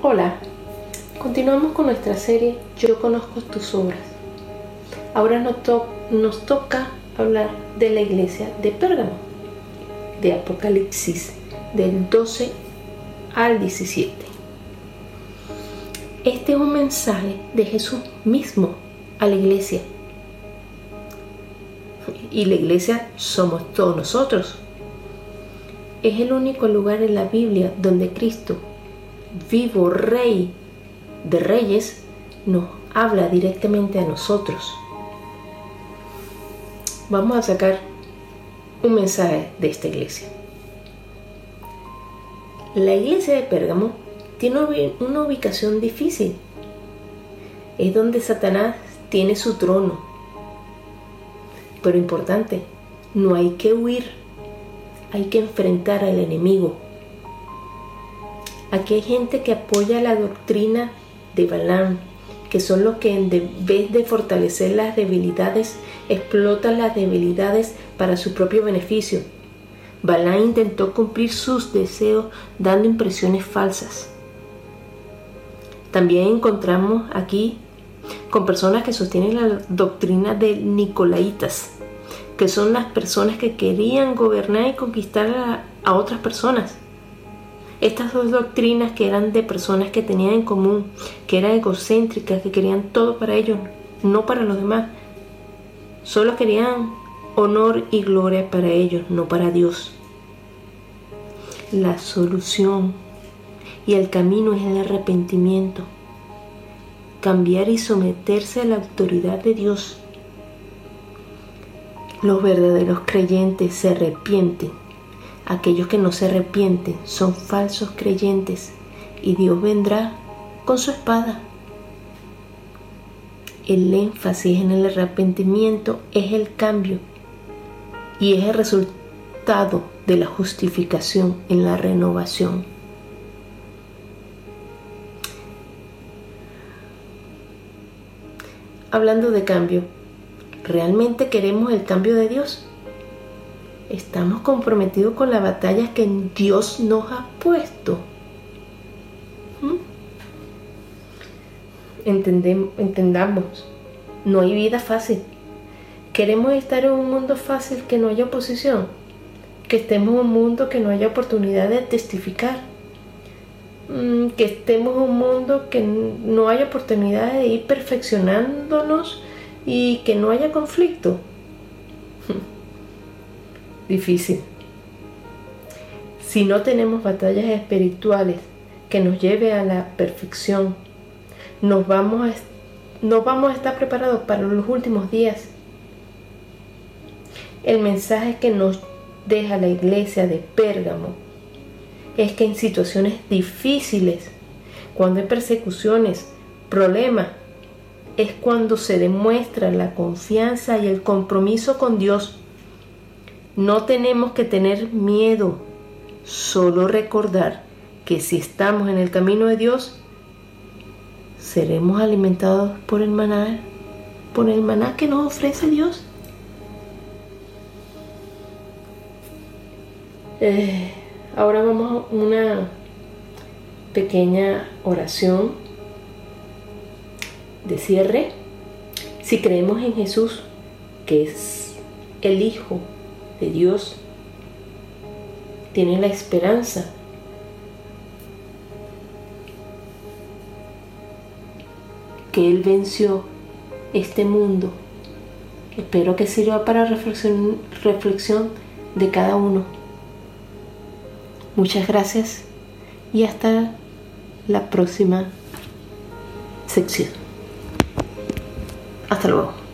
Hola, continuamos con nuestra serie Yo conozco tus obras. Ahora nos, toca hablar de la iglesia de Pérgamo, de Apocalipsis, del 12 al 17. Este es un mensaje de Jesús mismo a la iglesia. Y la iglesia somos todos nosotros. Es el único lugar en la Biblia donde Cristo vivo Rey de Reyes, nos habla directamente a nosotros. Vamos a sacar un mensaje de esta iglesia. La iglesia de Pérgamo tiene una ubicación difícil. Es donde Satanás tiene su trono. Pero importante, no hay que huir, hay que enfrentar al enemigo Aquí hay gente que apoya la doctrina de Balaam, que son los que en vez de fortalecer las debilidades, explotan las debilidades para su propio beneficio. Balaam intentó cumplir sus deseos dando impresiones falsas. También encontramos aquí con personas que sostienen la doctrina de Nicolaitas, que son las personas que querían gobernar y conquistar a otras personas. Estas dos doctrinas que eran de personas que tenían en común, que eran egocéntricas, que querían todo para ellos, no para los demás. Solo querían honor y gloria para ellos, no para Dios. La solución y el camino es el arrepentimiento. Cambiar y someterse a la autoridad de Dios. Los verdaderos creyentes se arrepienten Aquellos que no se arrepienten son falsos creyentes y Dios vendrá con su espada. El énfasis en el arrepentimiento es el cambio y es el resultado de la justificación en la renovación. Hablando de cambio, ¿realmente queremos el cambio de Dios? Estamos comprometidos con la batalla que Dios nos ha puesto. ¿Mm? entendamos, no hay vida fácil. Queremos estar en un mundo fácil que no haya oposición, que estemos en un mundo que no haya oportunidad de testificar, mm, que estemos en un mundo que no haya oportunidad de ir perfeccionándonos y que no haya conflicto difícil. Si no tenemos batallas espirituales que nos lleve a la perfección, nos vamos a, no vamos a estar preparados para los últimos días. El mensaje que nos deja la iglesia de Pérgamo es que en situaciones difíciles, cuando hay persecuciones, problemas, es cuando se demuestra la confianza y el compromiso con Dios no tenemos que tener miedo, solo recordar que si estamos en el camino de Dios, seremos alimentados por el maná, por el maná que nos ofrece Dios. Eh, ahora vamos a una pequeña oración de cierre. Si creemos en Jesús, que es el Hijo de Dios, tienen la esperanza que Él venció este mundo. Espero que sirva para reflexión, reflexión de cada uno. Muchas gracias y hasta la próxima sección. Hasta luego.